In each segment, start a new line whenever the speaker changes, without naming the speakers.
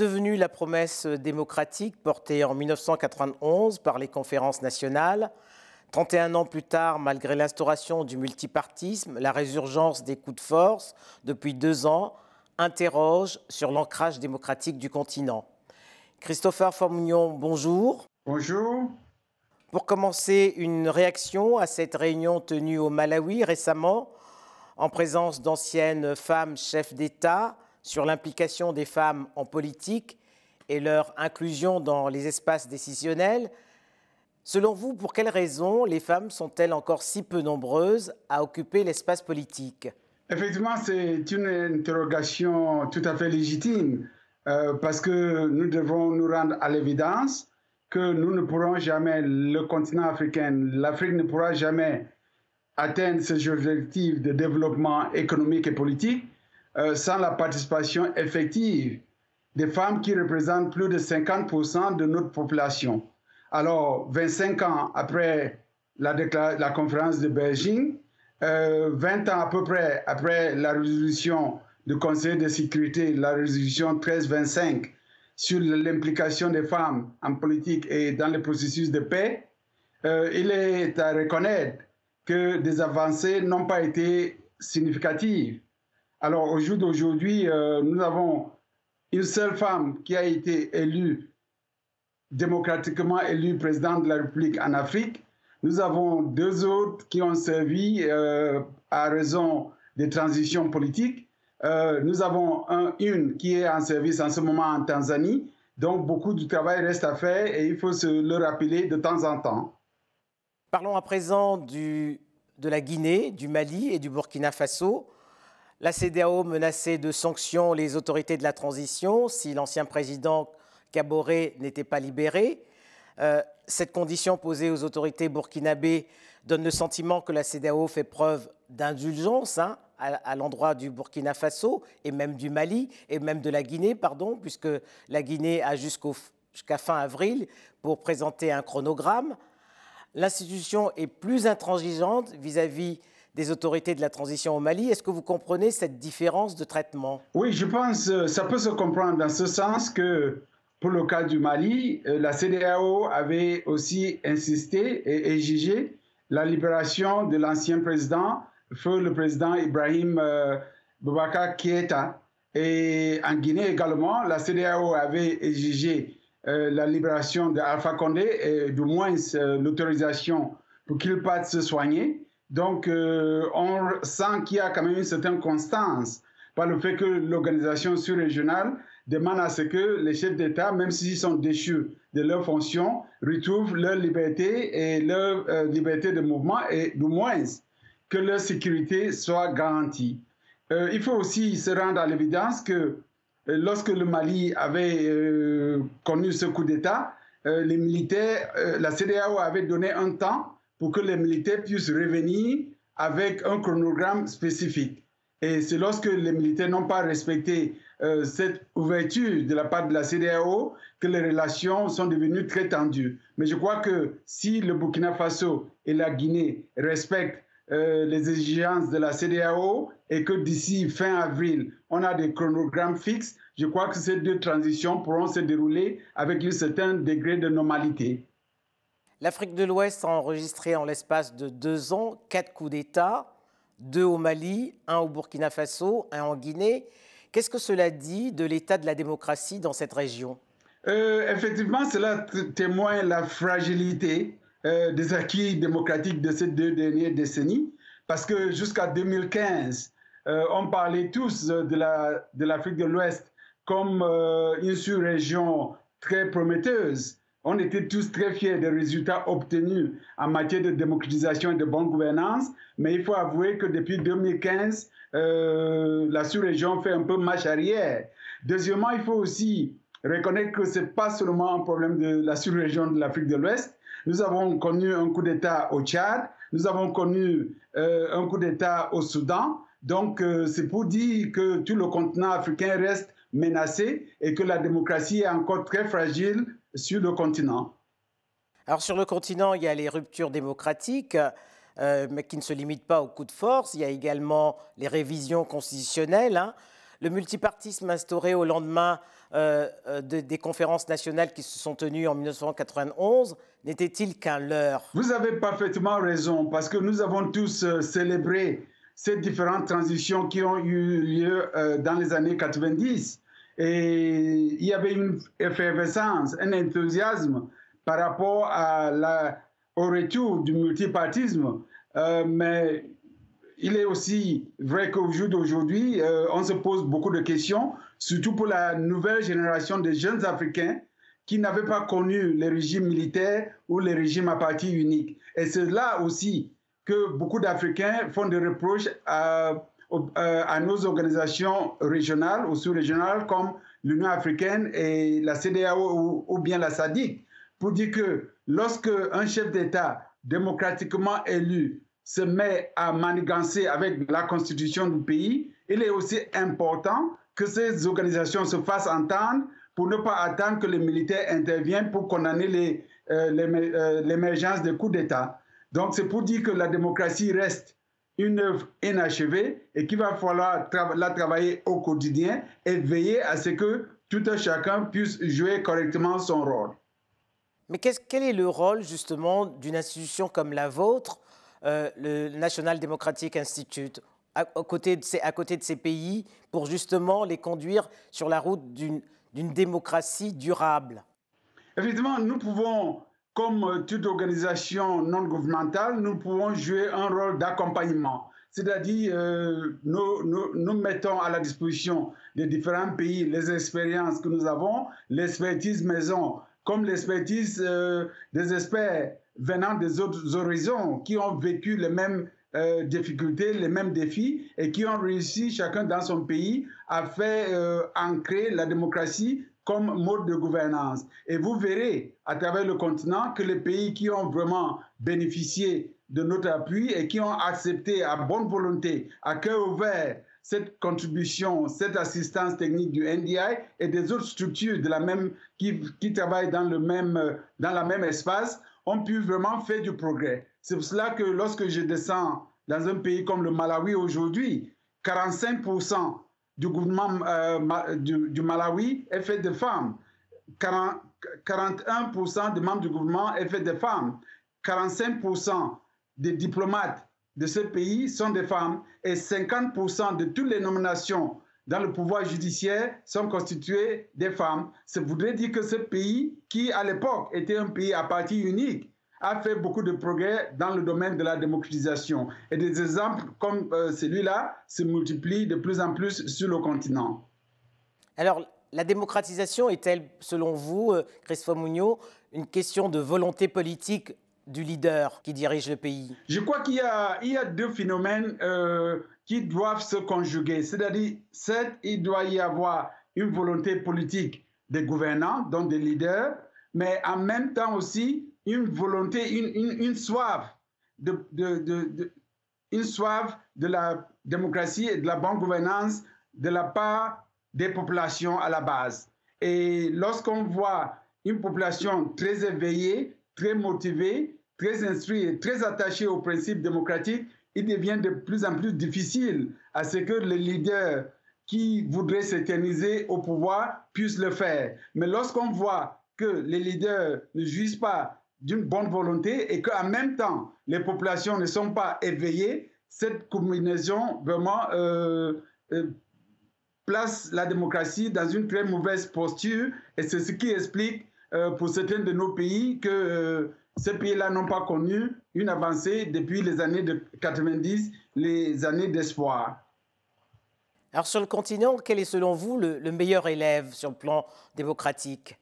devenue la promesse démocratique portée en 1991 par les conférences nationales. 31 ans plus tard, malgré l'instauration du multipartisme, la résurgence des coups de force depuis deux ans interroge sur l'ancrage démocratique du continent. Christopher Formignon, bonjour.
Bonjour.
Pour commencer, une réaction à cette réunion tenue au Malawi récemment, en présence d'anciennes femmes chefs d'État, sur l'implication des femmes en politique et leur inclusion dans les espaces décisionnels. Selon vous, pour quelles raisons les femmes sont-elles encore si peu nombreuses à occuper l'espace politique?
Effectivement, c'est une interrogation tout à fait légitime euh, parce que nous devons nous rendre à l'évidence que nous ne pourrons jamais, le continent africain, l'Afrique ne pourra jamais atteindre ses objectifs de développement économique et politique euh, sans la participation effective des femmes qui représentent plus de 50% de notre population. Alors, 25 ans après la, conférence de Beijing, euh, 20 ans à peu près après la résolution du Conseil de sécurité, la résolution 1325 sur l'implication des femmes en politique et dans le processus de paix, euh, il est à reconnaître que des avancées n'ont pas été significatives. Alors au jour d'aujourd'hui, euh, nous avons une seule femme qui a été élue, démocratiquement élue présidente de la République en Afrique. Nous avons deux autres qui ont servi euh, à raison des transitions politiques. Euh, nous avons une qui est en service en ce moment en Tanzanie. Donc beaucoup de travail reste à faire et il faut se le rappeler de temps en temps.
Parlons à présent de la Guinée, du Mali et du Burkina Faso. La CDAO menaçait de sanctions les autorités de la transition si l'ancien président Kaboré n'était pas libéré. Euh, cette condition posée aux autorités burkinabées donne le sentiment que la CDAO fait preuve d'indulgence hein, à, l'endroit du Burkina Faso et même du Mali et même de la Guinée, puisque la Guinée a jusqu'à fin avril pour présenter un chronogramme. L'institution est plus intransigeante vis-à-vis vis des autorités de la transition au Mali. Est-ce que vous comprenez cette différence de traitement?
Oui, je pense que euh, ça peut se comprendre dans ce sens que pour le cas du Mali, euh, la CDAO avait aussi insisté et exigé la libération de l'ancien président, feu le président Ibrahim euh, Boubacar. Et en Guinée également, la CDAO avait exigé la libération d'Alpha Condé et du moins l'autorisation pour qu'il parte se soigner. Donc, euh, on sent qu'il y a quand même une certaine constance par le fait que l'organisation sur-régionale demande à ce que les chefs d'État, même s'ils sont déchus de leurs fonctions, retrouvent leur liberté et leur euh, liberté de mouvement et du moins que leur sécurité soit garantie. Euh, il faut aussi se rendre à l'évidence que lorsque le Mali avait connu ce coup d'État, les militaires, la CDAO avait donné un temps pour que les militaires puissent revenir avec un chronogramme spécifique. Et c'est lorsque les militaires n'ont pas respecté euh, cette ouverture de la part de la CDAO que les relations sont devenues très tendues. Mais je crois que si le Burkina Faso et la Guinée respectent euh, les exigences de la CDAO et que d'ici fin avril, on a des chronogrammes fixes, je crois que ces deux transitions pourront se dérouler avec un certain degré de normalité.
L'Afrique de l'Ouest a enregistré en l'espace de deux ans quatre coups d'État, deux au Mali, un au Burkina Faso, un en Guinée. Qu'est-ce que cela dit de l'état de la démocratie dans cette région?
Euh, Effectivement, cela témoigne la fragilité euh, des acquis démocratiques de ces deux dernières décennies, parce que jusqu'à 2015, euh, on parlait tous de l'Afrique de l'Ouest comme une sous-région très prometteuse on était tous très fiers des résultats obtenus en matière de démocratisation et de bonne gouvernance, mais il faut avouer que depuis 2015, euh, la sous-région fait un peu marche arrière. Deuxièmement, il faut aussi reconnaître que ce n'est pas seulement un problème de la sous-région de l'Afrique de l'Ouest. Nous avons connu un coup d'État au Tchad, nous avons connu euh, un coup d'État au Soudan. Donc, euh, c'est pour dire que tout le continent africain reste menacé et que la démocratie est encore très fragile sur le continent.
Alors sur le continent, il y a les ruptures démocratiques, euh, mais qui ne se limitent pas au coup de force. Il y a également les révisions constitutionnelles. Hein. Le multipartisme instauré au lendemain euh, euh, des conférences nationales qui se sont tenues en 1991 n'était-il qu'un leurre?
Vous avez parfaitement raison, parce que nous avons tous euh, célébré ces différentes transitions qui ont eu lieu dans les années 90. Et il y avait une effervescence, un enthousiasme par rapport au retour du multipartisme. mais il est aussi vrai qu'au jour d'aujourd'hui, euh, on se pose beaucoup de questions, surtout pour la nouvelle génération de jeunes Africains qui n'avaient pas connu les régimes militaires ou les régimes à parti unique. Et c'est là aussi que beaucoup d'Africains font des reproches à, euh, nos organisations régionales ou sous-régionales comme l'Union africaine et la CDAO ou, bien la SADIC, pour dire que lorsque un chef d'État démocratiquement élu se met à manigancer avec la constitution du pays, il est aussi important que ces organisations se fassent entendre pour ne pas attendre que les militaires interviennent pour condamner euh, euh, l'émergence des coups d'État. Donc c'est pour dire que la démocratie reste une œuvre inachevée et qu'il va falloir la travailler au quotidien et veiller à ce que tout un chacun puisse jouer correctement son rôle.
Mais quel est le rôle justement d'une institution comme la vôtre euh, le National Democratic Institute à, côté de ces, à côté de ces pays pour justement les conduire sur la route d'une démocratie durable?
Effectivement, nous pouvons, comme toute organisation non gouvernementale, nous pouvons jouer un rôle d'accompagnement. C'est-à-dire, euh, nous, mettons à la disposition des différents pays les expériences que nous avons, l'expertise maison, comme l'expertise euh, des experts venant des autres horizons, qui ont vécu les mêmes euh, difficultés, les mêmes défis et qui ont réussi chacun dans son pays à faire euh, ancrer la démocratie comme mode de gouvernance. Et vous verrez à travers le continent que les pays qui ont vraiment bénéficié de notre appui et qui ont accepté à bonne volonté, à cœur ouvert, cette contribution, cette assistance technique du NDI et des autres structures de la même, qui, qui travaillent dans, le même, dans la même espace ont pu vraiment faire du progrès. C'est pour cela que lorsque je descends dans un pays comme le Malawi aujourd'hui, 45% du gouvernement euh, du, Malawi est fait de femmes. 41% des membres du gouvernement est fait de femmes. 45% des diplomates de ce pays sont des femmes et 50% de toutes les nominations dans le pouvoir judiciaire sont constituées des femmes. Ça voudrait dire que ce pays, qui à l'époque était un pays à parti unique, a fait beaucoup de progrès dans le domaine de la démocratisation. Et des exemples comme euh, celui-là se multiplient de plus en plus sur le continent.
Alors, la démocratisation est-elle, selon vous, euh, Christophe Mugnot, une question de volonté politique du leader qui dirige le pays?
Je crois qu'il y, y, a deux phénomènes euh, qui doivent se conjuguer. C'est-à-dire, certes, il doit y avoir une volonté politique des gouvernants, donc des leaders, mais en même temps aussi une volonté, une, soif de, une soif de la démocratie et de la bonne gouvernance de la part des populations à la base. Et lorsqu'on voit une population très éveillée, très motivée, très instruite et très attachée aux principes démocratiques, il devient de plus en plus difficile à ce que les leaders qui voudraient s'éterniser au pouvoir puissent le faire. Mais lorsqu'on voit que les leaders ne jouissent pas d'une bonne volonté et qu'en même temps, les populations ne sont pas éveillées, cette combinaison vraiment euh, euh, place la démocratie dans une très mauvaise posture et c'est ce qui explique euh, pour certains de nos pays que ces pays-là n'ont pas connu une avancée depuis les années de 90, les années d'espoir.
Alors sur le continent, quel est selon vous le, meilleur élève sur le plan démocratique?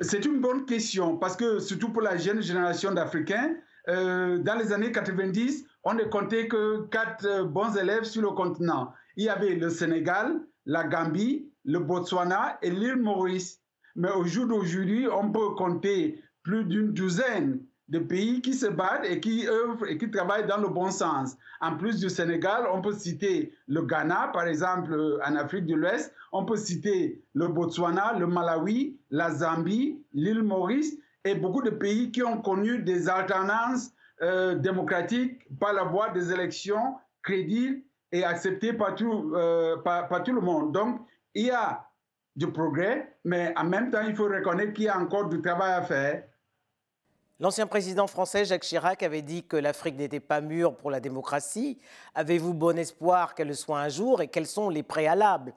C'est une bonne question parce que surtout pour la jeune génération d'Africains, euh, dans les années 90, on ne comptait que quatre euh, bons élèves sur le continent. Il y avait le Sénégal, la Gambie, le Botswana et l'île Maurice. Mais au jour d'aujourd'hui, on peut compter plus d'une douzaine de pays qui se battent et qui œuvrent et qui travaillent dans le bon sens. En plus du Sénégal, on peut citer le Ghana, par exemple, euh, en Afrique de l'Ouest. On peut citer le Botswana, le Malawi, la Zambie, l'île Maurice et beaucoup de pays qui ont connu des alternances euh, démocratiques par la voie des élections crédibles et accepté par tout, euh, par tout le monde. Donc, il y a du progrès, mais en même temps, il faut reconnaître qu'il y a encore du travail à faire.
L'ancien président français Jacques Chirac avait dit que l'Afrique n'était pas mûre pour la démocratie. Avez-vous bon espoir qu'elle le soit un jour et quels sont les préalables?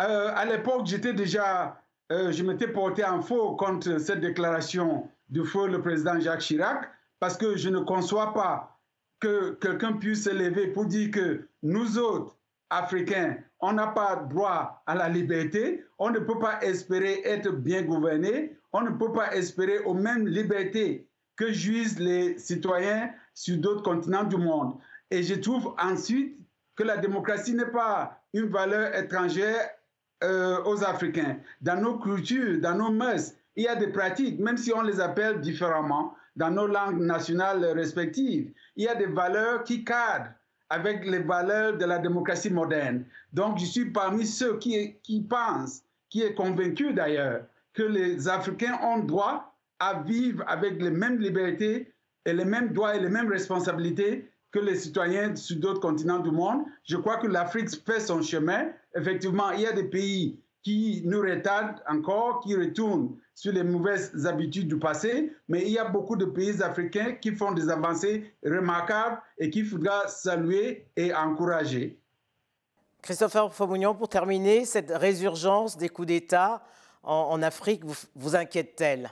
Euh, À l'époque, j'étais déjà, euh, je m'étais porté en faux contre cette déclaration du feu le président Jacques Chirac parce que je ne conçois pas que quelqu'un puisse se lever pour dire que nous autres, Africains, on n'a pas droit à la liberté, on ne peut pas espérer être bien gouverné, on ne peut pas espérer aux mêmes libertés que jouissent les citoyens sur d'autres continents du monde. Et je trouve ensuite que la démocratie n'est pas une valeur étrangère euh, aux Africains. Dans nos cultures, dans nos mœurs, il y a des pratiques, même si on les appelle différemment, dans nos langues nationales respectives. Il y a des valeurs qui cadrent avec les valeurs de la démocratie moderne. Donc, je suis parmi ceux qui, qui pensent, qui est convaincu d'ailleurs, que les Africains ont droit à vivre avec les mêmes libertés et les mêmes droits et les mêmes responsabilités que les citoyens sur d'autres continents du monde. Je crois que l'Afrique fait son chemin. Effectivement, il y a des pays qui nous retardent encore, qui retournent sur les mauvaises habitudes du passé, mais il y a beaucoup de pays africains qui font des avancées remarquables et qu'il faudra saluer et encourager.
Christopher Famougnon, pour terminer, cette résurgence des coups d'État en, Afrique vous, inquiète-t-elle?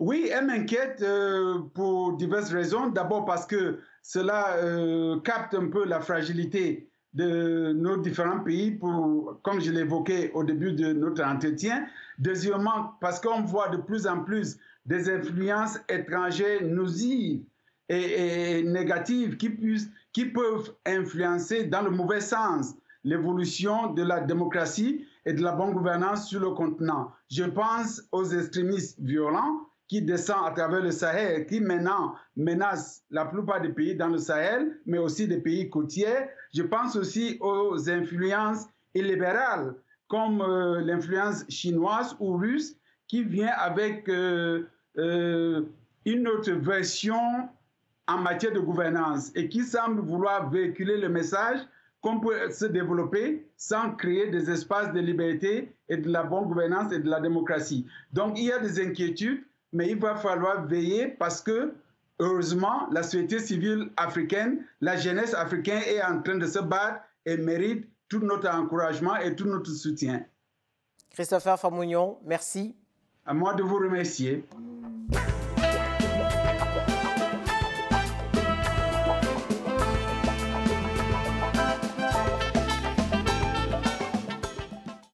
Oui, elle m'inquiète euh, pour diverses raisons. D'abord parce que cela euh, capte un peu la fragilité de nos différents pays, pour, comme je l'évoquais au début de notre entretien. Deuxièmement, parce qu'on voit de plus en plus des influences étrangères nuisives et, négatives qui, puissent, qui peuvent influencer dans le mauvais sens l'évolution de la démocratie et de la bonne gouvernance sur le continent. Je pense aux extrémistes violents qui descend à travers le Sahel, qui maintenant menace la plupart des pays dans le Sahel, mais aussi des pays côtiers. Je pense aussi aux influences illibérales, comme euh, l'influence chinoise ou russe, qui vient avec euh, euh, une autre version en matière de gouvernance et qui semble vouloir véhiculer le message qu'on peut se développer sans créer des espaces de liberté et de la bonne gouvernance et de la démocratie. Donc il y a des inquiétudes mais il va falloir veiller parce que, heureusement, la société civile africaine, la jeunesse africaine est en train de se battre et mérite tout notre encouragement et tout notre soutien.
Christopher Famougnon, merci.
À moi de vous remercier.